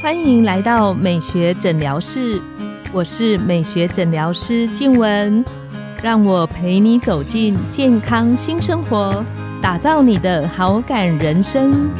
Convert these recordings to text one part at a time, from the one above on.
欢迎来到美学诊疗室，我是美学诊疗师静文，让我陪你走进健康新生活，打造你的好感人生。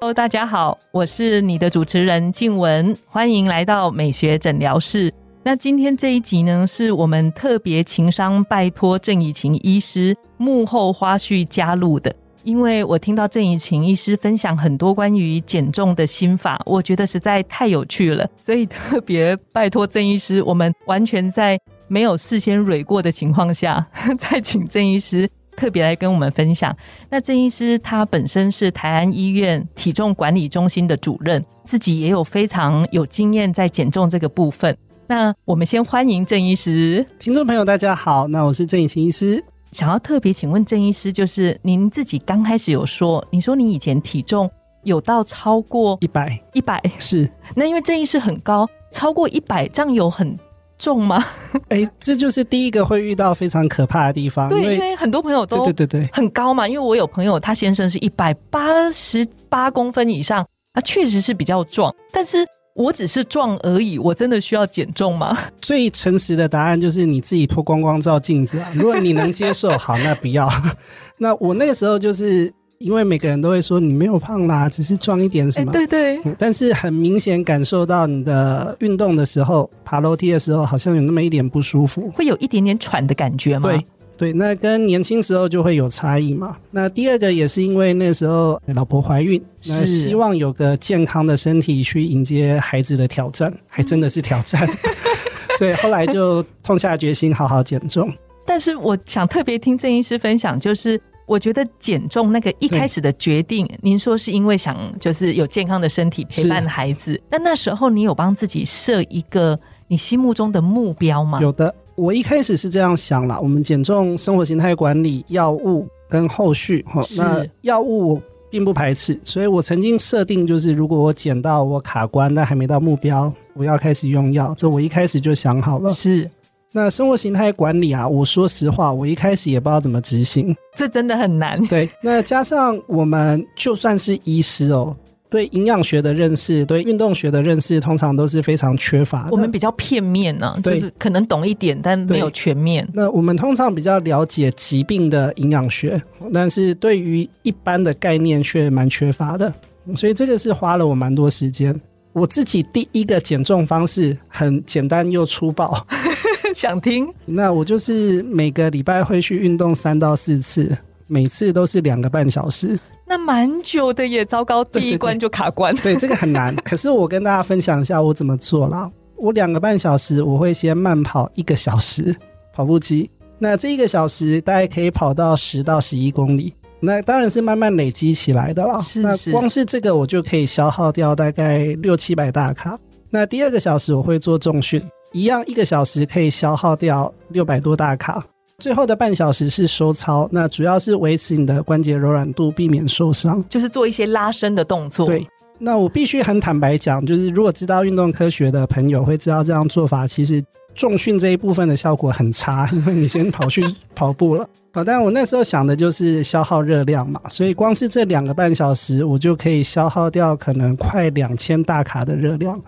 Hello，大家好，我是你的主持人静文，欢迎来到美学诊疗室。那今天这一集呢，是我们特别情商拜托郑以晴医师幕后花絮加入的。因为我听到郑怡晴医师分享很多关于减重的心法，我觉得实在太有趣了，所以特别拜托郑医师，我们完全在没有事先蕊过的情况下，再请郑医师特别来跟我们分享。那郑医师他本身是台安医院体重管理中心的主任，自己也有非常有经验在减重这个部分。那我们先欢迎郑医师，听众朋友大家好，那我是郑怡晴医师。想要特别请问郑医师，就是您自己刚开始有说，你说你以前体重有到超过一百一百，是那因为郑医师很高，超过一百这样有很重吗？哎，这就是第一个会遇到非常可怕的地方。对，因为很多朋友都对对对很高嘛，因为我有朋友他先生是一百八十八公分以上，他确实是比较壮，但是。我只是壮而已，我真的需要减重吗？最诚实的答案就是你自己脱光光照镜子啊！如果你能接受，好，那不要。那我那个时候就是因为每个人都会说你没有胖啦，只是壮一点什么？对对。但是很明显感受到你的运动的时候，爬楼梯的时候，好像有那么一点不舒服，会有一点点喘的感觉吗？对。对，那跟年轻时候就会有差异嘛。那第二个也是因为那时候老婆怀孕，那希望有个健康的身体去迎接孩子的挑战，还真的是挑战。所以后来就痛下决心好好减重。但是我想特别听郑医师分享，就是我觉得减重那个一开始的决定，您说是因为想就是有健康的身体陪伴孩子，那那时候你有帮自己设一个你心目中的目标吗？有的。我一开始是这样想了，我们减重生活形态管理药物跟后续哈，那药物我并不排斥，所以我曾经设定就是，如果我减到我卡关，但还没到目标，我要开始用药，这我一开始就想好了。是，那生活形态管理啊，我说实话，我一开始也不知道怎么执行，这真的很难。对，那加上我们就算是医师哦。对营养学的认识，对运动学的认识，通常都是非常缺乏。我们比较片面呢，就是可能懂一点，但没有全面。那我们通常比较了解疾病的营养学，但是对于一般的概念却蛮缺乏的。所以这个是花了我蛮多时间。我自己第一个减重方式很简单又粗暴，想听？那我就是每个礼拜会去运动三到四次，每次都是两个半小时。那蛮久的也糟糕，第一关就卡关。对，这个很难。可是我跟大家分享一下我怎么做啦。我两个半小时，我会先慢跑一个小时，跑步机。那这一个小时大概可以跑到十到十一公里。那当然是慢慢累积起来的啦。那光是这个我就可以消耗掉大概六七百大卡。那第二个小时我会做重训，一样一个小时可以消耗掉六百多大卡。最后的半小时是收操，那主要是维持你的关节柔软度，避免受伤，就是做一些拉伸的动作。对，那我必须很坦白讲，就是如果知道运动科学的朋友会知道，这样做法其实重训这一部分的效果很差，因为你先跑去 跑步了好。但我那时候想的就是消耗热量嘛，所以光是这两个半小时，我就可以消耗掉可能快两千大卡的热量。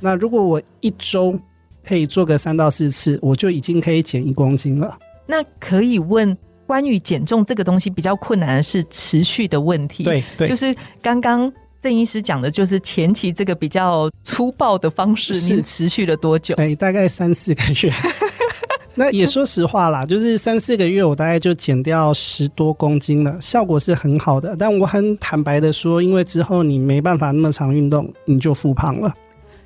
那如果我一周可以做个三到四次，我就已经可以减一公斤了。那可以问关于减重这个东西比较困难的是持续的问题，对，就是刚刚郑医师讲的，就是前期这个比较粗暴的方式，你持续了多久？对，大概三四个月。那也说实话啦，就是三四个月，我大概就减掉十多公斤了，效果是很好的。但我很坦白的说，因为之后你没办法那么长运动，你就复胖了。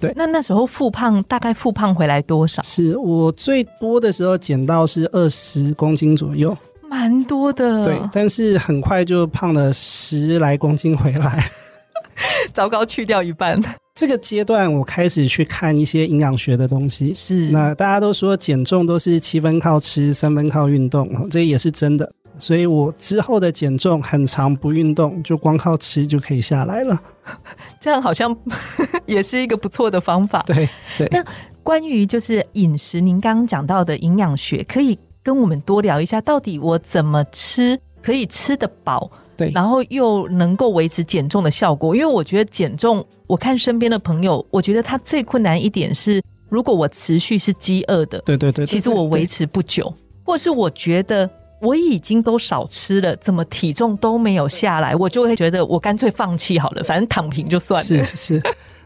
对，那那时候复胖大概复胖回来多少？是我最多的时候减到是二十公斤左右，蛮多的。对，但是很快就胖了十来公斤回来，糟糕，去掉一半。这个阶段我开始去看一些营养学的东西，是那大家都说减重都是七分靠吃，三分靠运动，这也是真的。所以我之后的减重很长不运动，就光靠吃就可以下来了。这样好像 也是一个不错的方法。对对。那关于就是饮食，您刚刚讲到的营养学，可以跟我们多聊一下，到底我怎么吃可以吃得饱，对，然后又能够维持减重的效果。因为我觉得减重，我看身边的朋友，我觉得他最困难一点是，如果我持续是饥饿的，对对对，其实我维持不久，或是我觉得我已经都少吃了，怎么体重都没有下来，我就会觉得我干脆放弃好了，反正躺平就算了。是是。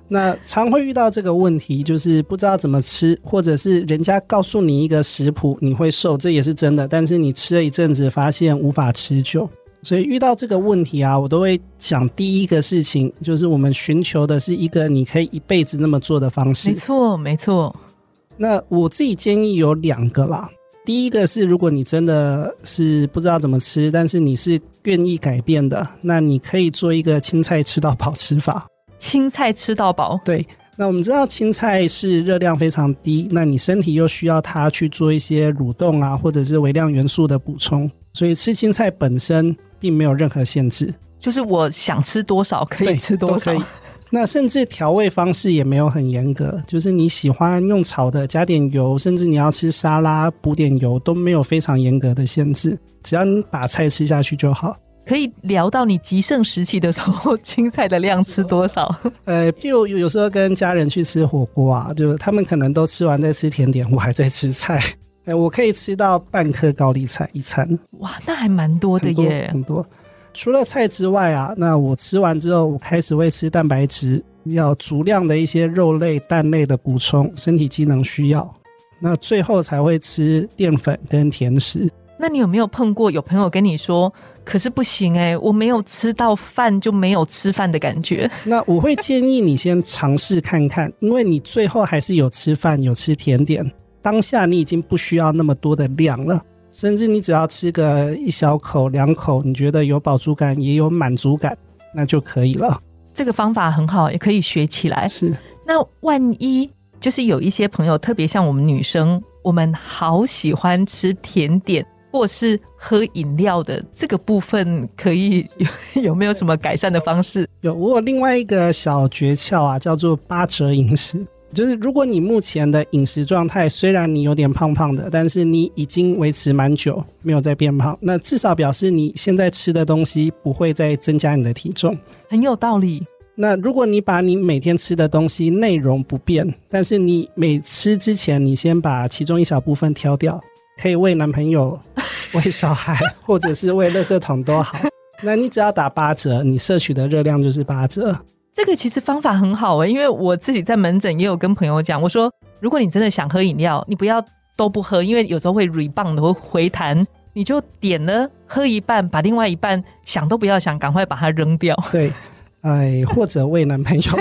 那常会遇到这个问题，就是不知道怎么吃，或者是人家告诉你一个食谱，你会瘦，这也是真的。但是你吃了一阵子，发现无法持久，所以遇到这个问题啊，我都会讲第一个事情，就是我们寻求的是一个你可以一辈子那么做的方式。没错，没错。那我自己建议有两个啦。第一个是，如果你真的是不知道怎么吃，但是你是愿意改变的，那你可以做一个青菜吃到饱吃法。青菜吃到饱，对。那我们知道青菜是热量非常低，那你身体又需要它去做一些蠕动啊，或者是微量元素的补充，所以吃青菜本身并没有任何限制，就是我想吃多少可以吃多少。那甚至调味方式也没有很严格，就是你喜欢用炒的加点油，甚至你要吃沙拉补点油都没有非常严格的限制，只要你把菜吃下去就好。可以聊到你极盛时期的时候，青菜的量吃多少？呃，就有时候跟家人去吃火锅啊，就他们可能都吃完在吃甜点，我还在吃菜。哎，我可以吃到半颗高丽菜一餐。哇，那还蛮多的耶，很多。除了菜之外啊，那我吃完之后，我开始会吃蛋白质，要足量的一些肉类、蛋类的补充，身体机能需要。那最后才会吃淀粉跟甜食。那你有没有碰过有朋友跟你说？可是不行哎，我没有吃到饭就没有吃饭的感觉。那我会建议你先尝试看看，因为你最后还是有吃饭，有吃甜点。当下你已经不需要那么多的量了，甚至你只要吃个一小口、两口，你觉得有饱足感，也有满足感，那就可以了。这个方法很好，也可以学起来。是。那万一就是有一些朋友，特别像我们女生，我们好喜欢吃甜点。或是喝饮料的这个部分，可以有 有没有什么改善的方式？有，我有另外一个小诀窍啊，叫做八折饮食。就是如果你目前的饮食状态虽然你有点胖胖的，但是你已经维持蛮久，没有再变胖，那至少表示你现在吃的东西不会再增加你的体重。很有道理。那如果你把你每天吃的东西内容不变，但是你每吃之前，你先把其中一小部分挑掉。可以喂男朋友、喂小孩，或者是喂垃圾桶都好。那你只要打八折，你摄取的热量就是八折。这个其实方法很好诶，因为我自己在门诊也有跟朋友讲，我说如果你真的想喝饮料，你不要都不喝，因为有时候会 rebound 会回弹，你就点了喝一半，把另外一半想都不要想，赶快把它扔掉。对，哎，或者喂男朋友，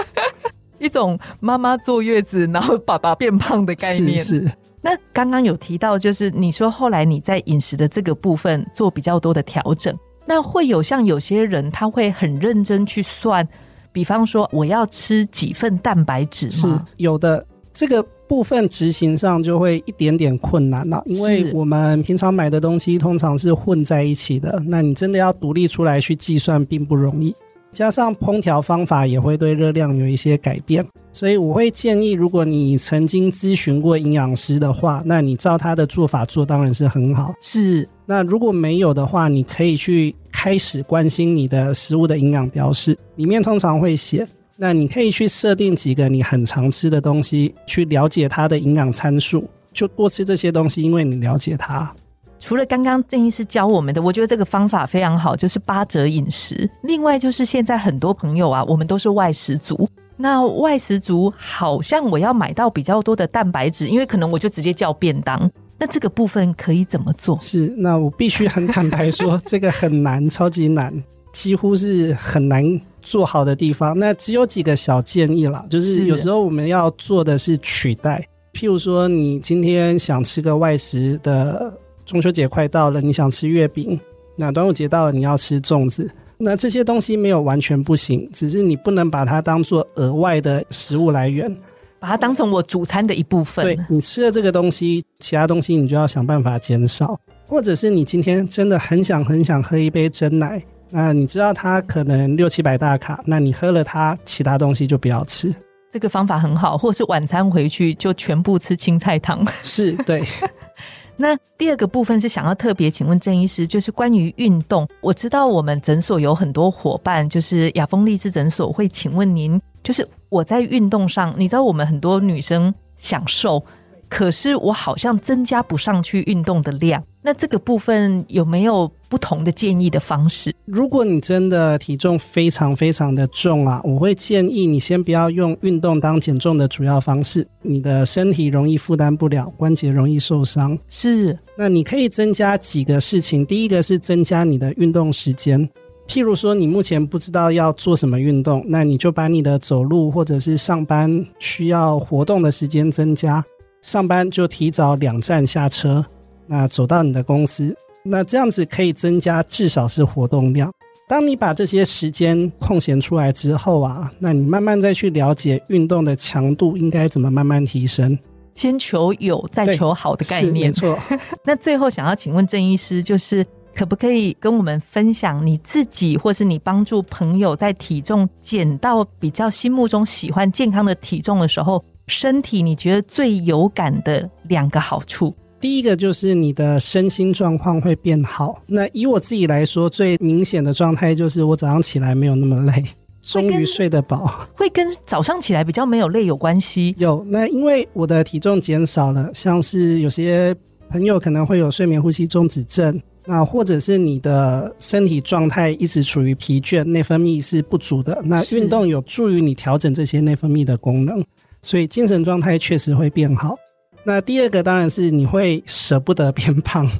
一种妈妈坐月子，然后爸爸变胖的概念是是。那刚刚有提到，就是你说后来你在饮食的这个部分做比较多的调整，那会有像有些人他会很认真去算，比方说我要吃几份蛋白质吗？是有的，这个部分执行上就会一点点困难了，因为我们平常买的东西通常是混在一起的，那你真的要独立出来去计算并不容易。加上烹调方法也会对热量有一些改变，所以我会建议，如果你曾经咨询过营养师的话，那你照他的做法做当然是很好。是，那如果没有的话，你可以去开始关心你的食物的营养标示，里面通常会写。那你可以去设定几个你很常吃的东西，去了解它的营养参数，就多吃这些东西，因为你了解它。除了刚刚郑医师教我们的，我觉得这个方法非常好，就是八折饮食。另外就是现在很多朋友啊，我们都是外食族。那外食族好像我要买到比较多的蛋白质，因为可能我就直接叫便当。那这个部分可以怎么做？是，那我必须很坦白说，这个很难，超级难，几乎是很难做好的地方。那只有几个小建议啦，就是有时候我们要做的是取代，譬如说你今天想吃个外食的。中秋节快到了，你想吃月饼；那端午节到了，你要吃粽子。那这些东西没有完全不行，只是你不能把它当做额外的食物来源，把它当成我主餐的一部分。对你吃了这个东西，其他东西你就要想办法减少。或者是你今天真的很想很想喝一杯真奶，那你知道它可能六七百大卡，那你喝了它，其他东西就不要吃。这个方法很好，或是晚餐回去就全部吃青菜汤。是对。那第二个部分是想要特别请问郑医师，就是关于运动。我知道我们诊所有很多伙伴，就是雅风励志诊所会请问您，就是我在运动上，你知道我们很多女生想瘦。可是我好像增加不上去运动的量，那这个部分有没有不同的建议的方式？如果你真的体重非常非常的重啊，我会建议你先不要用运动当减重的主要方式，你的身体容易负担不了，关节容易受伤。是，那你可以增加几个事情，第一个是增加你的运动时间，譬如说你目前不知道要做什么运动，那你就把你的走路或者是上班需要活动的时间增加。上班就提早两站下车，那走到你的公司，那这样子可以增加至少是活动量。当你把这些时间空闲出来之后啊，那你慢慢再去了解运动的强度应该怎么慢慢提升。先求有，再求好的概念，没错。那最后想要请问郑医师，就是可不可以跟我们分享你自己，或是你帮助朋友在体重减到比较心目中喜欢健康的体重的时候？身体你觉得最有感的两个好处，第一个就是你的身心状况会变好。那以我自己来说，最明显的状态就是我早上起来没有那么累，终于睡得饱。会跟早上起来比较没有累有关系？有。那因为我的体重减少了，像是有些朋友可能会有睡眠呼吸中止症，那或者是你的身体状态一直处于疲倦，内分泌是不足的。那运动有助于你调整这些内分泌的功能。所以精神状态确实会变好。那第二个当然是你会舍不得变胖。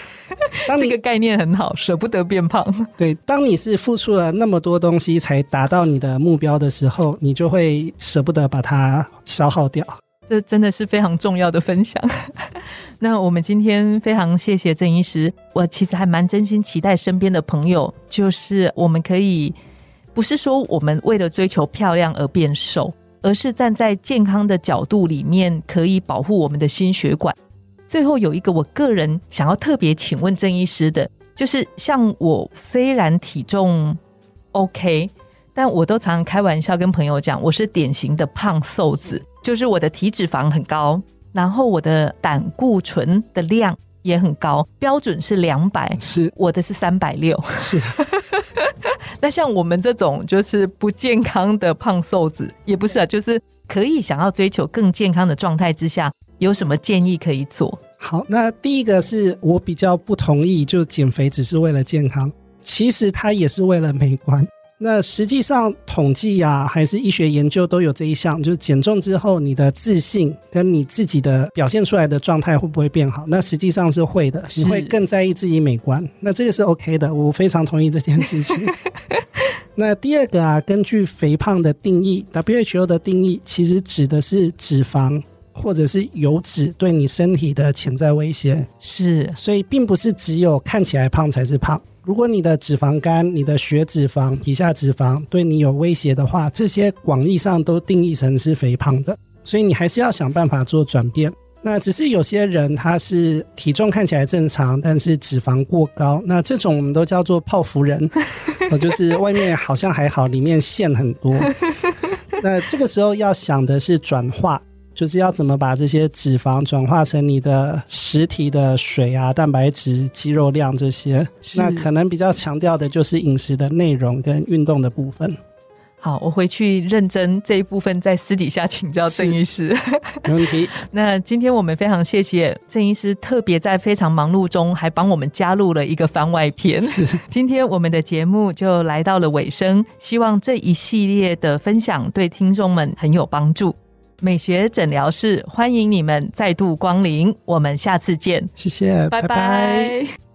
当这个概念很好，舍不得变胖。对，当你是付出了那么多东西才达到你的目标的时候，你就会舍不得把它消耗掉。这真的是非常重要的分享。那我们今天非常谢谢郑医师。我其实还蛮真心期待身边的朋友，就是我们可以不是说我们为了追求漂亮而变瘦。而是站在健康的角度里面，可以保护我们的心血管。最后有一个我个人想要特别请问郑医师的，就是像我虽然体重 OK，但我都常常开玩笑跟朋友讲，我是典型的胖瘦子，就是我的体脂肪很高，然后我的胆固醇的量也很高，标准是两百，是我的是三百六，是。那像我们这种就是不健康的胖瘦子，也不是啊，就是可以想要追求更健康的状态之下，有什么建议可以做？好，那第一个是我比较不同意，就减肥只是为了健康，其实它也是为了美观。那实际上统计呀，还是医学研究都有这一项，就是减重之后，你的自信跟你自己的表现出来的状态会不会变好？那实际上是会的，你会更在意自己美观。那这个是 OK 的，我非常同意这件事情。那第二个啊，根据肥胖的定义，WHO 的定义其实指的是脂肪或者是油脂对你身体的潜在威胁。是，所以并不是只有看起来胖才是胖。如果你的脂肪肝、你的血脂肪、皮下脂肪对你有威胁的话，这些广义上都定义成是肥胖的，所以你还是要想办法做转变。那只是有些人他是体重看起来正常，但是脂肪过高，那这种我们都叫做泡芙人，就是外面好像还好，里面馅很多。那这个时候要想的是转化。就是要怎么把这些脂肪转化成你的实体的水啊、蛋白质、肌肉量这些。那可能比较强调的就是饮食的内容跟运动的部分。好，我回去认真这一部分，在私底下请教郑医师。没问题。那今天我们非常谢谢郑医师，特别在非常忙碌中还帮我们加入了一个番外篇。是。今天我们的节目就来到了尾声，希望这一系列的分享对听众们很有帮助。美学诊疗室欢迎你们再度光临，我们下次见，谢谢，拜拜。